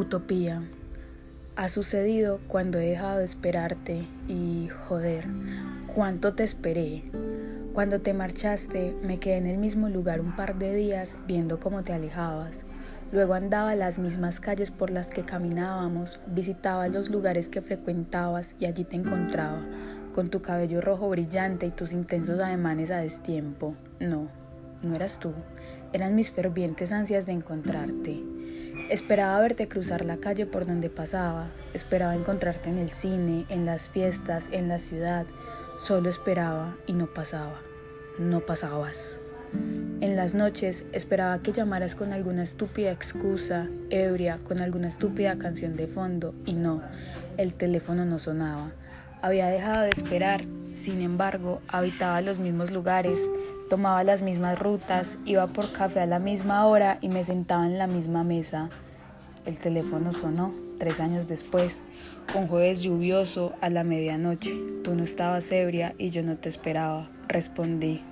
Utopía. Ha sucedido cuando he dejado de esperarte y, joder, cuánto te esperé. Cuando te marchaste, me quedé en el mismo lugar un par de días viendo cómo te alejabas. Luego andaba las mismas calles por las que caminábamos, visitaba los lugares que frecuentabas y allí te encontraba, con tu cabello rojo brillante y tus intensos ademanes a destiempo. No, no eras tú, eran mis fervientes ansias de encontrarte. Esperaba verte cruzar la calle por donde pasaba, esperaba encontrarte en el cine, en las fiestas, en la ciudad, solo esperaba y no pasaba, no pasabas. En las noches esperaba que llamaras con alguna estúpida excusa, ebria, con alguna estúpida canción de fondo, y no, el teléfono no sonaba. Había dejado de esperar, sin embargo, habitaba los mismos lugares, tomaba las mismas rutas, iba por café a la misma hora y me sentaba en la misma mesa. El teléfono sonó tres años después, un jueves lluvioso a la medianoche. Tú no estabas ebria y yo no te esperaba. Respondí.